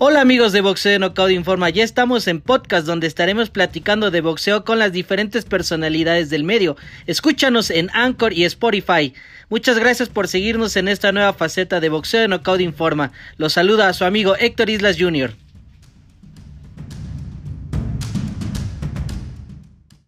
Hola amigos de Boxeo de Knockout Informa, ya estamos en podcast donde estaremos platicando de boxeo con las diferentes personalidades del medio. Escúchanos en Anchor y Spotify. Muchas gracias por seguirnos en esta nueva faceta de Boxeo de Knockout Informa. Los saluda a su amigo Héctor Islas Jr.